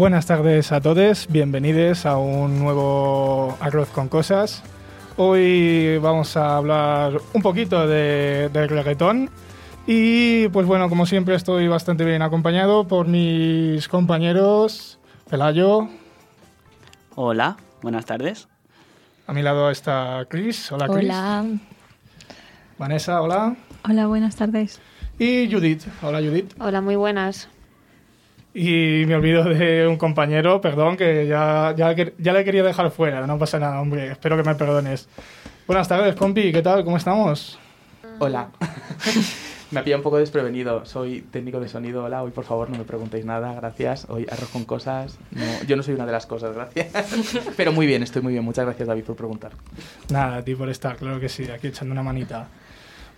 Buenas tardes a todos, bienvenidos a un nuevo Arroz con Cosas. Hoy vamos a hablar un poquito de, de reggaetón y pues bueno, como siempre estoy bastante bien acompañado por mis compañeros Pelayo, Hola, buenas tardes. a mi lado está Chris, hola Chris, Hola. Vanessa, hola, Hola, buenas tardes. y Judith, hola Judith. Hola, muy buenas. Y me olvido de un compañero, perdón, que ya, ya, ya le quería dejar fuera, no pasa nada, hombre, espero que me perdones. Buenas tardes, compi, ¿qué tal? ¿Cómo estamos? Hola. me ha pillado un poco desprevenido. Soy técnico de sonido. Hola, hoy por favor no me preguntéis nada. Gracias. Hoy arroz con cosas. No, yo no soy una de las cosas, gracias. Pero muy bien, estoy muy bien. Muchas gracias, David, por preguntar. Nada, a ti por estar, claro que sí, aquí echando una manita.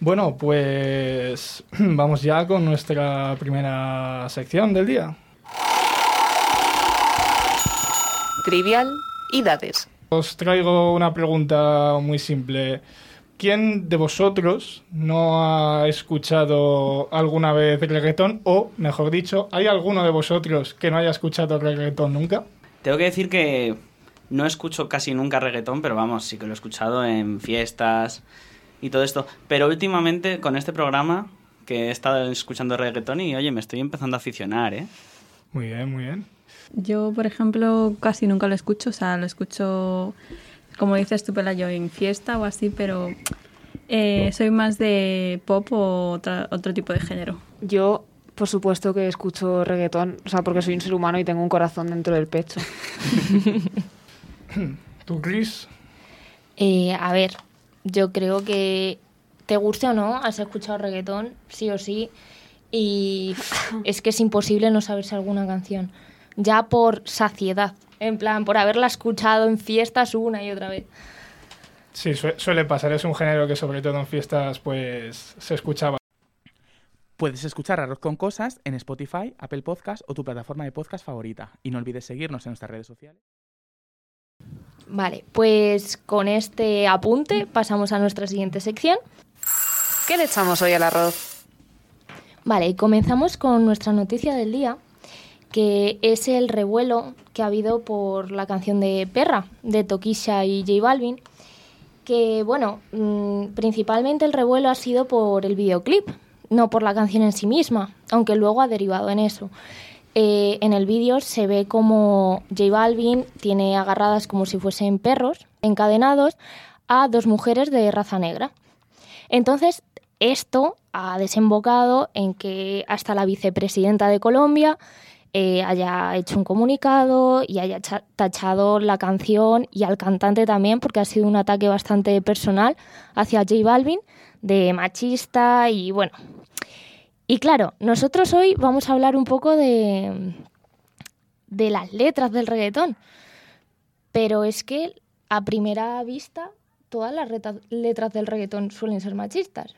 Bueno, pues vamos ya con nuestra primera sección del día. Trivial y dates. Os traigo una pregunta muy simple. ¿Quién de vosotros no ha escuchado alguna vez reggaetón? O, mejor dicho, ¿hay alguno de vosotros que no haya escuchado reggaetón nunca? Tengo que decir que no escucho casi nunca reggaetón, pero vamos, sí que lo he escuchado en fiestas y todo esto. Pero últimamente con este programa que he estado escuchando reggaetón y oye, me estoy empezando a aficionar, ¿eh? Muy bien, muy bien. Yo, por ejemplo, casi nunca lo escucho, o sea, lo escucho, como dices tú, Pelayo, en fiesta o así, pero eh, soy más de pop o otra- otro tipo de género. Yo, por supuesto que escucho reggaetón, o sea, porque soy un ser humano y tengo un corazón dentro del pecho. ¿Tú, Chris? Eh, a ver, yo creo que te guste o no, has escuchado reggaetón, sí o sí. Y es que es imposible no saberse alguna canción. Ya por saciedad. En plan, por haberla escuchado en fiestas una y otra vez. Sí, sue- suele pasar. Es un género que sobre todo en fiestas pues se escuchaba. Puedes escuchar Arroz con Cosas en Spotify, Apple Podcast o tu plataforma de podcast favorita. Y no olvides seguirnos en nuestras redes sociales. Vale, pues con este apunte pasamos a nuestra siguiente sección. ¿Qué le echamos hoy al arroz? Vale, y comenzamos con nuestra noticia del día, que es el revuelo que ha habido por la canción de Perra, de Tokisha y J Balvin, que bueno, mm, principalmente el revuelo ha sido por el videoclip, no por la canción en sí misma, aunque luego ha derivado en eso. Eh, en el vídeo se ve como J Balvin tiene agarradas como si fuesen perros, encadenados, a dos mujeres de raza negra. Entonces, esto ha desembocado en que hasta la vicepresidenta de Colombia eh, haya hecho un comunicado y haya cha- tachado la canción y al cantante también, porque ha sido un ataque bastante personal hacia J Balvin, de machista y bueno. Y claro, nosotros hoy vamos a hablar un poco de, de las letras del reggaetón, pero es que a primera vista todas las letras del reggaetón suelen ser machistas.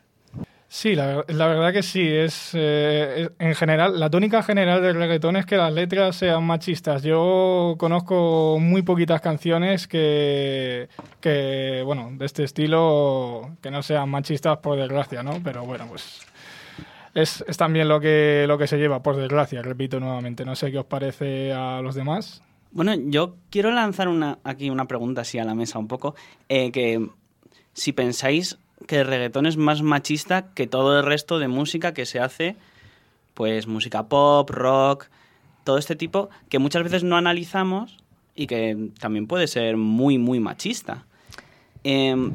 Sí, la, ver- la verdad que sí. Es, eh, es- en general, la tónica general del reggaetón es que las letras sean machistas. Yo conozco muy poquitas canciones que, que, bueno, de este estilo que no sean machistas por desgracia, ¿no? Pero bueno, pues es, es también lo que, lo que se lleva, por desgracia, repito nuevamente. No sé qué os parece a los demás. Bueno, yo quiero lanzar una, aquí una pregunta así a la mesa un poco, eh, que si pensáis que el reggaetón es más machista que todo el resto de música que se hace, pues música pop, rock, todo este tipo, que muchas veces no analizamos y que también puede ser muy, muy machista. Em,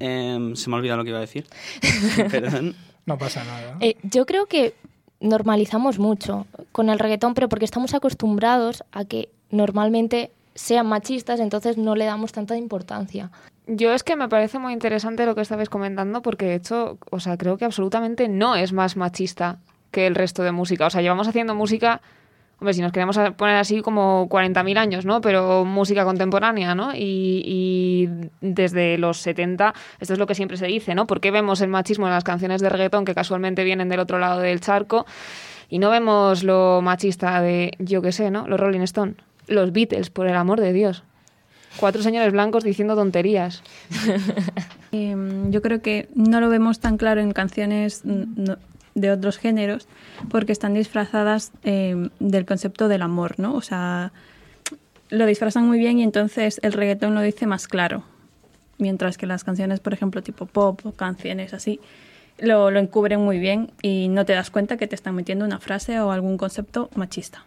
em, se me ha olvidado lo que iba a decir. Perdón. No pasa nada. Eh, yo creo que normalizamos mucho con el reggaetón, pero porque estamos acostumbrados a que normalmente sean machistas, entonces no le damos tanta importancia. Yo es que me parece muy interesante lo que estabais comentando porque de hecho, o sea, creo que absolutamente no es más machista que el resto de música. O sea, llevamos haciendo música, si nos queremos poner así como 40.000 años, ¿no? Pero música contemporánea, ¿no? Y, desde los 70, esto es lo que siempre se dice, ¿no? ¿Por qué vemos el machismo en las canciones de reggaetón que casualmente vienen del otro lado del charco y no vemos lo machista de, yo qué sé, ¿no? Los Rolling Stone, los Beatles, por el amor de Dios. Cuatro señores blancos diciendo tonterías. Em, yo creo que no lo vemos tan claro en canciones de otros géneros porque están disfrazadas em, del concepto del amor, ¿no? O sea, lo disfrazan muy bien y entonces el reggaetón lo dice más claro. Mientras que las canciones, por ejemplo, tipo pop o canciones así, lo, lo encubren muy bien y no te das cuenta que te están metiendo una frase o algún concepto machista.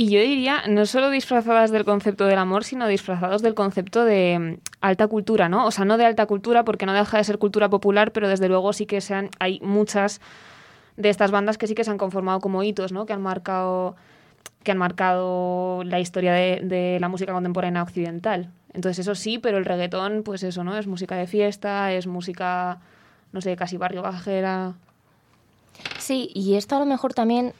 Y yo diría, no solo disfrazadas del concepto del amor, sino disfrazados del concepto de mm, alta cultura, ¿no? O sea, no de alta cultura porque no deja de ser cultura popular, pero desde luego sí que sean, hay muchas de estas bandas que sí que se han conformado como hitos, ¿no? Que han marcado, que han marcado la historia de, la música contemporánea occidental. Entonces eso sí, pero el reggaetón, pues eso, ¿no? Es música de fiesta, es música, no sé, casi barrio bajera. Sí, y esto a lo mejor también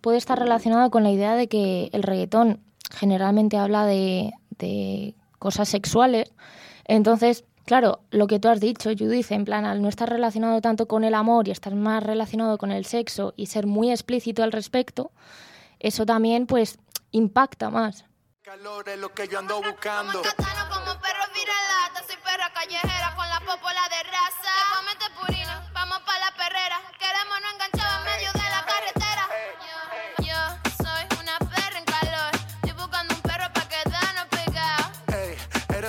puede estar relacionado con la idea de que el reggaetón generalmente habla de cosas sexuales. Entonces, claro, lo que tú has dicho, Judith, en plan, al no estar relacionado tanto con el amor y estar más relacionado con el sexo y ser muy explícito al respecto, eso también pues impacta más. Calor es lo que yo ando buscando. Como perro viralata, soy perra callejera con la popola de raza. Te comete purina, vamos pa' la perrera. Queremos no enganchar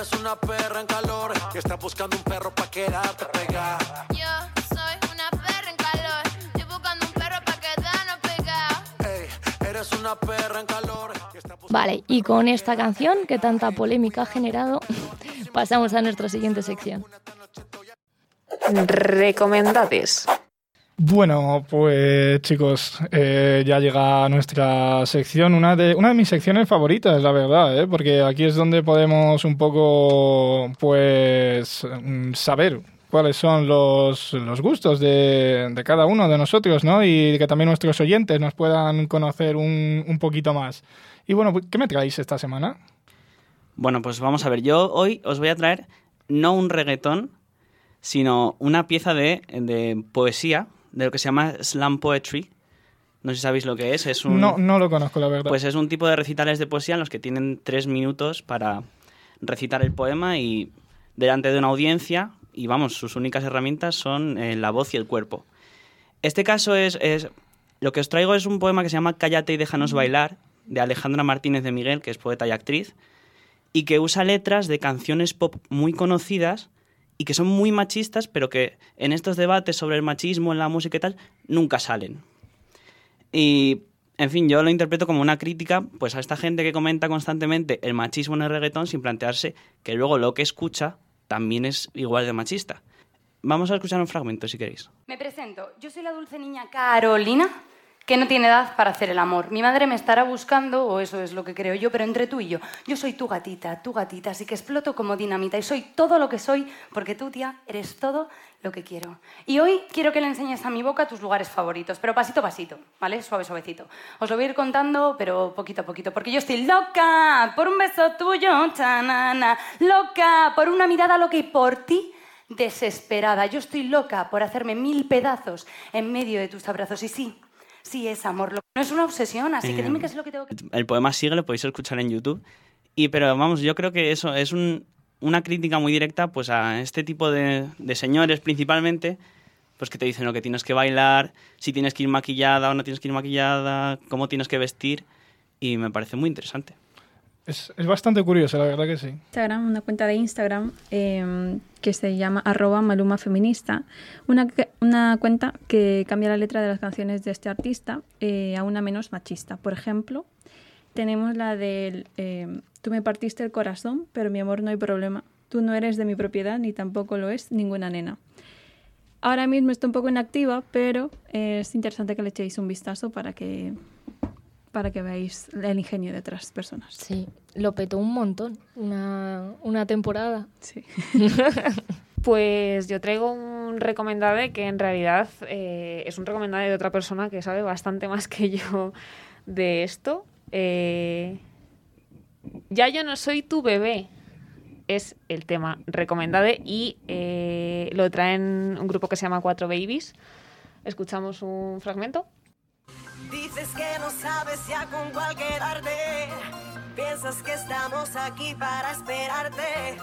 eres una perra en calor y estás buscando un perro pa' quedarte pegada. Yo soy una perra en calor. Estoy buscando un perro pa' quedarnos pegados. Ey, eres una perra en calor y Vale, y con esta canción que tanta polémica ha generado, pasamos a nuestra siguiente sección. Recomendades. Bueno, pues chicos, eh, ya llega nuestra sección, una de, una de mis secciones favoritas, la verdad, ¿eh? porque aquí es donde podemos un poco, pues, mm, saber cuáles son los, los gustos de, de cada uno de nosotros, ¿no? Y que también nuestros oyentes nos puedan conocer un, un poquito más. Y bueno, pues, ¿qué me traéis esta semana? Bueno, pues vamos a ver. Yo hoy os voy a traer no un reggaetón, sino una pieza de, de poesía, de lo que se llama slam poetry. No sé si sabéis lo que es. Es un, No, no lo conozco, la verdad. Pues es un tipo de recitales de poesía en los que tienen tres minutos para recitar el poema y delante de una audiencia. Y vamos, sus únicas herramientas son eh, la voz y el cuerpo. Este caso es, es. Lo que os traigo es un poema que se llama Cállate y déjanos bailar, de Alejandra Martínez de Miguel, que es poeta y actriz, y que usa letras de canciones pop muy conocidas y que son muy machistas, pero que en estos debates sobre el machismo en la música y tal, nunca salen. Y, en fin, yo lo interpreto como una crítica pues, a esta gente que comenta constantemente el machismo en el reggaetón sin plantearse que luego lo que escucha también es igual de machista. Vamos a escuchar un fragmento, si queréis. Me presento. Yo soy la dulce niña Carolina, que no tiene edad para hacer el amor. Mi madre me estará buscando, o eso es lo que creo yo, pero entre tú y yo, yo soy tu gatita, tu gatita, así que exploto como dinamita y soy todo lo que soy, porque tú, tía, eres todo lo que quiero. Y hoy quiero que le enseñes a mi boca tus lugares favoritos, pero pasito a pasito, ¿vale? Suave, suavecito. Os lo voy a ir contando, pero poquito a poquito, porque yo estoy loca por un beso tuyo, chanana, loca por una mirada loca y por ti desesperada. Yo estoy loca por hacerme mil pedazos en medio de tus abrazos. Y sí, sí es amor. No es una obsesión, así que Eh, dime qué es lo que tengo que... El poema sigue, lo podéis escuchar en YouTube. Y, pero vamos, yo creo que eso es un- una crítica muy directa pues, a este tipo de, de señores principalmente, pues que te dicen lo que tienes que bailar, si tienes que ir maquillada o no tienes que ir maquillada, cómo tienes que vestir. Y me parece muy interesante. Es, es bastante curioso, la verdad que sí. Instagram, una cuenta de Instagram eh, que se llama arroba maluma feminista, una, una cuenta que cambia la letra de las canciones de este artista eh, a una menos machista. Por ejemplo, tenemos la del eh, Tú me partiste el corazón, pero mi amor no hay problema. Tú no eres de mi propiedad ni tampoco lo es ninguna nena. Ahora mismo está un poco inactiva, pero eh, es interesante que le echéis un vistazo para que para que veáis el ingenio de otras personas. Sí, lo petó un montón, una, una temporada. Sí. Pues yo traigo un recomendade que en realidad eh, es un recomendade de otra persona que sabe bastante más que yo de esto. Eh, ya yo no soy tu bebé. Es el tema recomendade y eh, lo traen un grupo que se llama Cuatro Babies. Escuchamos un fragmento. Dices que no sabes ya con cuál quedarte. Piensas que estamos aquí para esperarte.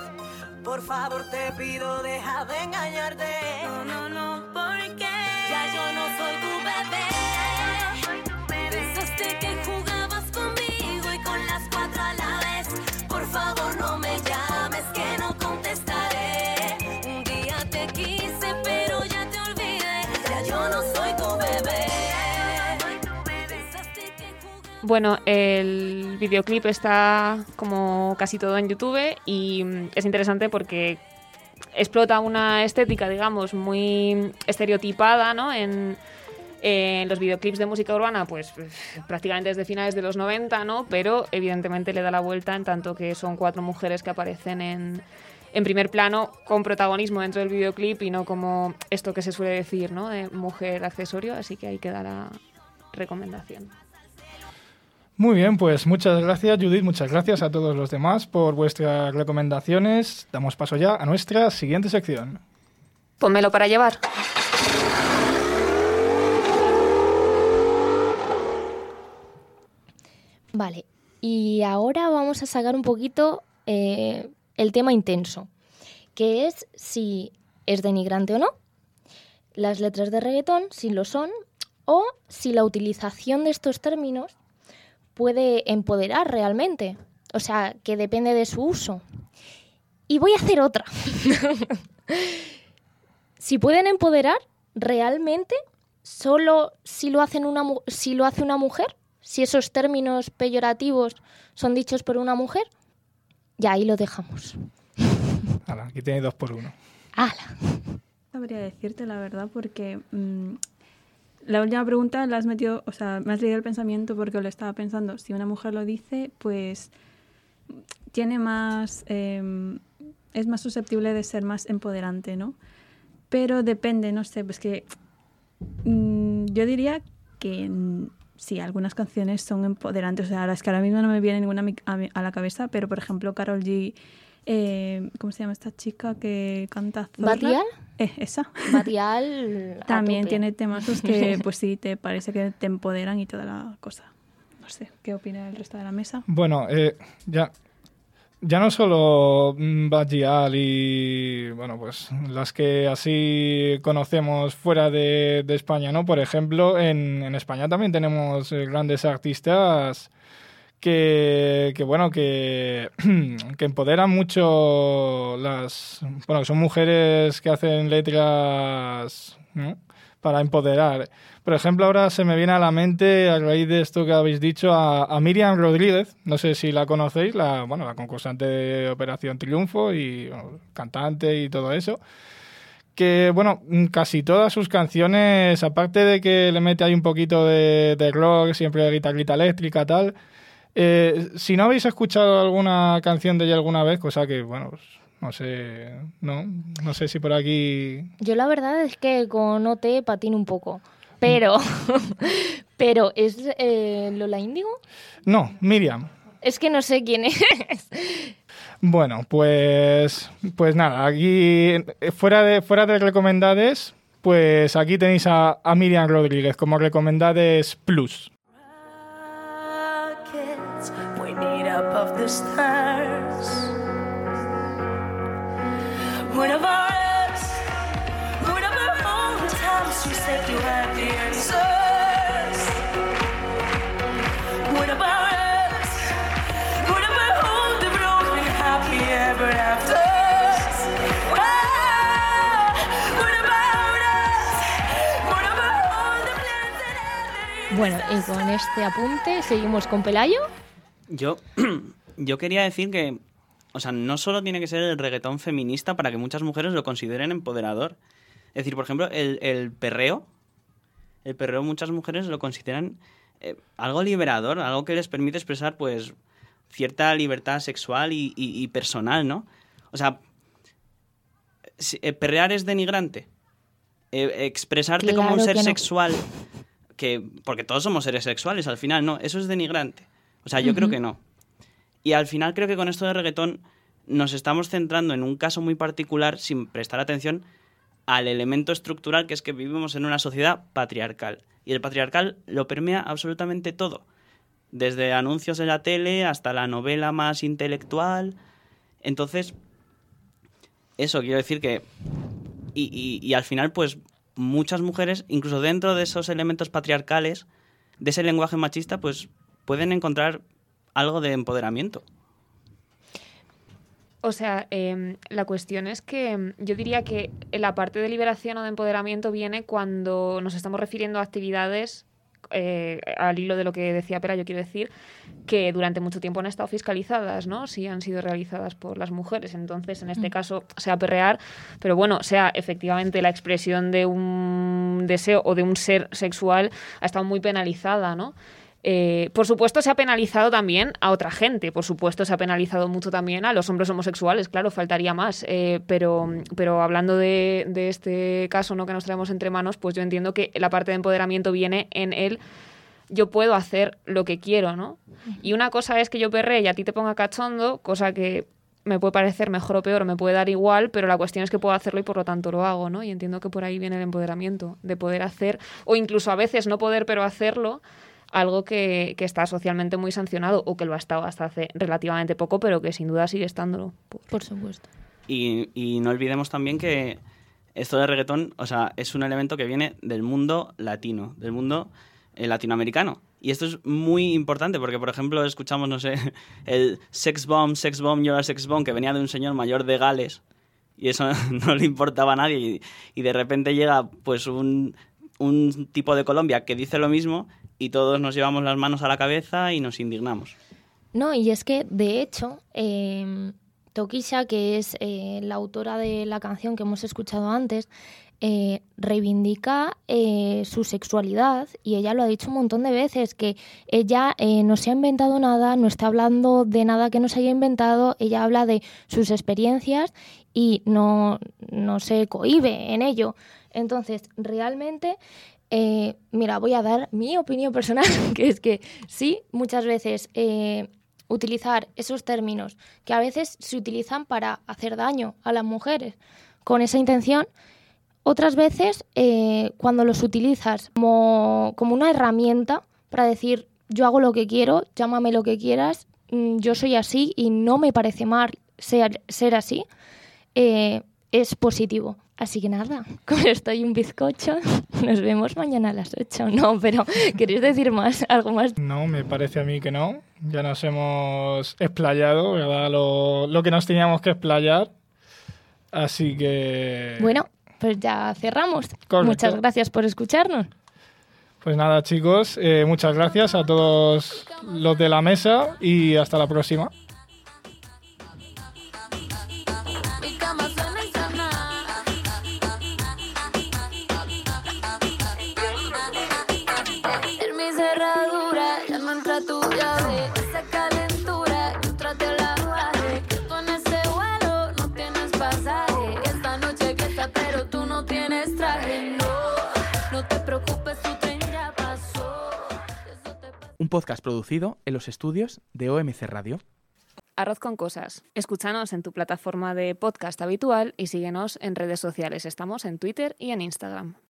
Por favor te pido deja de engañarte. No, no, no, porque Bueno, el videoclip está como casi todo en YouTube y mm, es interesante porque explota una estética, digamos, muy estereotipada, ¿no? En, los videoclips de música urbana, pues prácticamente desde finales de los 90, ¿no? Pero evidentemente le da la vuelta en tanto que son cuatro mujeres que aparecen en, en primer plano con protagonismo dentro del videoclip y no como esto que se suele decir, ¿no? De mujer accesorio, así que ahí queda la recomendación. Muy bien, pues muchas gracias Judith, muchas gracias a todos los demás por vuestras recomendaciones. Damos paso ya a nuestra siguiente sección. Pónmelo para llevar. Vale, y ahora vamos a sacar un poquito eh, el tema intenso, que es si es denigrante o no, las letras de reggaetón, si lo son, o si la utilización de estos términos puede empoderar realmente, o sea, que depende de su uso. Y voy a hacer otra. si pueden empoderar realmente solo si lo, hacen una, si lo hace una mujer, si esos términos peyorativos son dichos por una mujer, ya ahí lo dejamos. Hala, aquí tenéis dos por uno. Sabría decirte la verdad porque mm, la última pregunta la has metido, o sea, me has leído el pensamiento porque lo estaba pensando. Si una mujer lo dice, pues tiene más, eh, es más susceptible de ser más empoderante, ¿no? Pero depende, no sé, pues que mm, yo diría que sí, algunas canciones son empoderantes. O sea, las que ahora mismo no me viene ninguna a la cabeza, pero por ejemplo, Carol G. eh, ¿Cómo se llama esta chica que canta? ¿Batial? Eh, esa. Batial a También tiene temazos que, pues sí, te parece que te empoderan y toda la cosa. No sé, ¿qué opina el resto de la mesa? Bueno, eh, ya, ya no solo mm, Bad y, bueno, pues las que así conocemos fuera de, de España, ¿no? Por ejemplo, en, en España también tenemos eh, grandes artistas que, bueno, que, empoderan mucho las... Bueno, que son mujeres que hacen letras para empoderar. Por ejemplo, ahora se me viene a la mente, a raíz de esto que habéis dicho, a, Miriam Rodríguez. No sé si la conocéis, la, bueno, la concursante de Operación Triunfo y cantante y todo eso. Que, bueno, casi todas sus canciones, aparte de que le mete ahí un poquito de, de rock, siempre de guitarrita eléctrica, tal. Eh, si no habéis escuchado alguna canción de ella alguna vez, cosa que, bueno, pues, no sé, no, no sé si por aquí Yo la verdad es que con OT patino un poco. Pero, pero ¿es eh, Lola Índigo? No, Miriam. Es que no sé quién es. Bueno, pues, pues nada, aquí fuera de, fuera de recomendades, pues aquí tenéis a, a Miriam Rodríguez como recomendades plus. The stars. One of ours, one of our own times, you said you had the answers. One of ours, one of our own, the broken happy ever after. What about us? What about the plans that Bueno, y con este apunte seguimos con Pelayo. Yo, yo quería decir que, o sea, no solo tiene que ser el reggaetón feminista para que muchas mujeres lo consideren empoderador. Es decir, por ejemplo, el, el perreo. El perreo muchas mujeres lo consideran eh, algo liberador, algo que les permite expresar pues cierta libertad sexual y, y- y personal, ¿no? O sea, si- eh, perrear es denigrante. Eh, expresarte como un ser que no. sexual, que porque todos somos seres sexuales al final, no, eso es denigrante. O sea, yo creo que no. Y al final creo que con esto de reggaetón nos estamos centrando en un caso muy particular sin prestar atención al elemento estructural que es que vivimos en una sociedad patriarcal. Y el patriarcal lo permea absolutamente todo. Desde anuncios en la tele hasta la novela más intelectual. Entonces, eso quiero decir que... Y, y- y al final, pues muchas mujeres, incluso dentro de esos elementos patriarcales, de ese lenguaje machista, pues pueden encontrar algo de empoderamiento. O sea, em, la cuestión es que em, yo diría que la parte de liberación o de empoderamiento viene cuando nos estamos refiriendo a actividades, eh, al hilo de lo que decía Pera, yo quiero decir, que durante mucho tiempo han estado fiscalizadas, ¿no? Si han sido realizadas por las mujeres. Entonces, en este Mm. caso, sea perrear, pero bueno, sea efectivamente la expresión de un deseo o de un ser sexual, ha estado muy penalizada, ¿no? Eh, por supuesto, se ha penalizado también a otra gente. Por supuesto, se ha penalizado mucho también a los hombres homosexuales. Claro, faltaría más. Eh, pero, pero hablando de, de este caso ¿no? que nos traemos entre manos, pues yo entiendo que la parte de empoderamiento viene en el yo puedo hacer lo que quiero, ¿no? Y una cosa es que yo perree y a ti te ponga cachondo, cosa que me puede parecer mejor o peor, me puede dar igual, pero la cuestión es que puedo hacerlo y por lo tanto lo hago, ¿no? Y entiendo que por ahí viene el empoderamiento, de poder hacer, o incluso a veces no poder, pero hacerlo, algo que, que está socialmente muy sancionado, o que lo ha estado hasta hace relativamente poco, pero que sin duda sigue estándolo. Por supuesto. Y, y no olvidemos también que esto de reggaetón, o sea, es un elemento que viene del mundo latino, del mundo eh, latinoamericano. Y esto es muy importante porque, por ejemplo, escuchamos, no sé, el sex bomb, sex bomb, you're a sex bomb, que venía de un señor mayor de Gales y eso no le importaba a nadie. Y, y de repente llega, pues, un, un tipo de Colombia que dice lo mismo y todos nos llevamos las manos a la cabeza y nos indignamos. No, y es que, de hecho, eh, Tokisha, que es eh, la autora de la canción que hemos escuchado antes, eh, reivindica eh, su sexualidad y ella lo ha dicho un montón de veces, que ella no se ha inventado nada, no está hablando de nada que no se haya inventado, ella habla de sus experiencias y no, no se cohíbe en ello. Entonces, realmente, eh, mira, voy a dar mi opinión personal, que es que sí, muchas veces eh, utilizar esos términos que a veces se utilizan para hacer daño a las mujeres con esa intención, otras veces eh, cuando los utilizas como, como una herramienta para decir yo hago lo que quiero, llámame lo que quieras, mm, yo soy así y no me parece mal ser, así, eh, es positivo. Así que nada, con esto y un bizcocho, nos vemos mañana a las 8. No, pero ¿queréis decir más? ¿Algo más? No, me parece a mí que no. Ya nos hemos explayado, ¿verdad? Lo, lo que nos teníamos que explayar. Así que... Bueno, pues ya cerramos. Correcto. Muchas gracias por escucharnos. Pues nada, chicos, eh, muchas gracias a todos los de la mesa y hasta la próxima. Podcast producido en los estudios de OMC Radio. Arroz con cosas. Escúchanos en tu plataforma de podcast habitual y síguenos en redes sociales. Estamos en Twitter y en Instagram.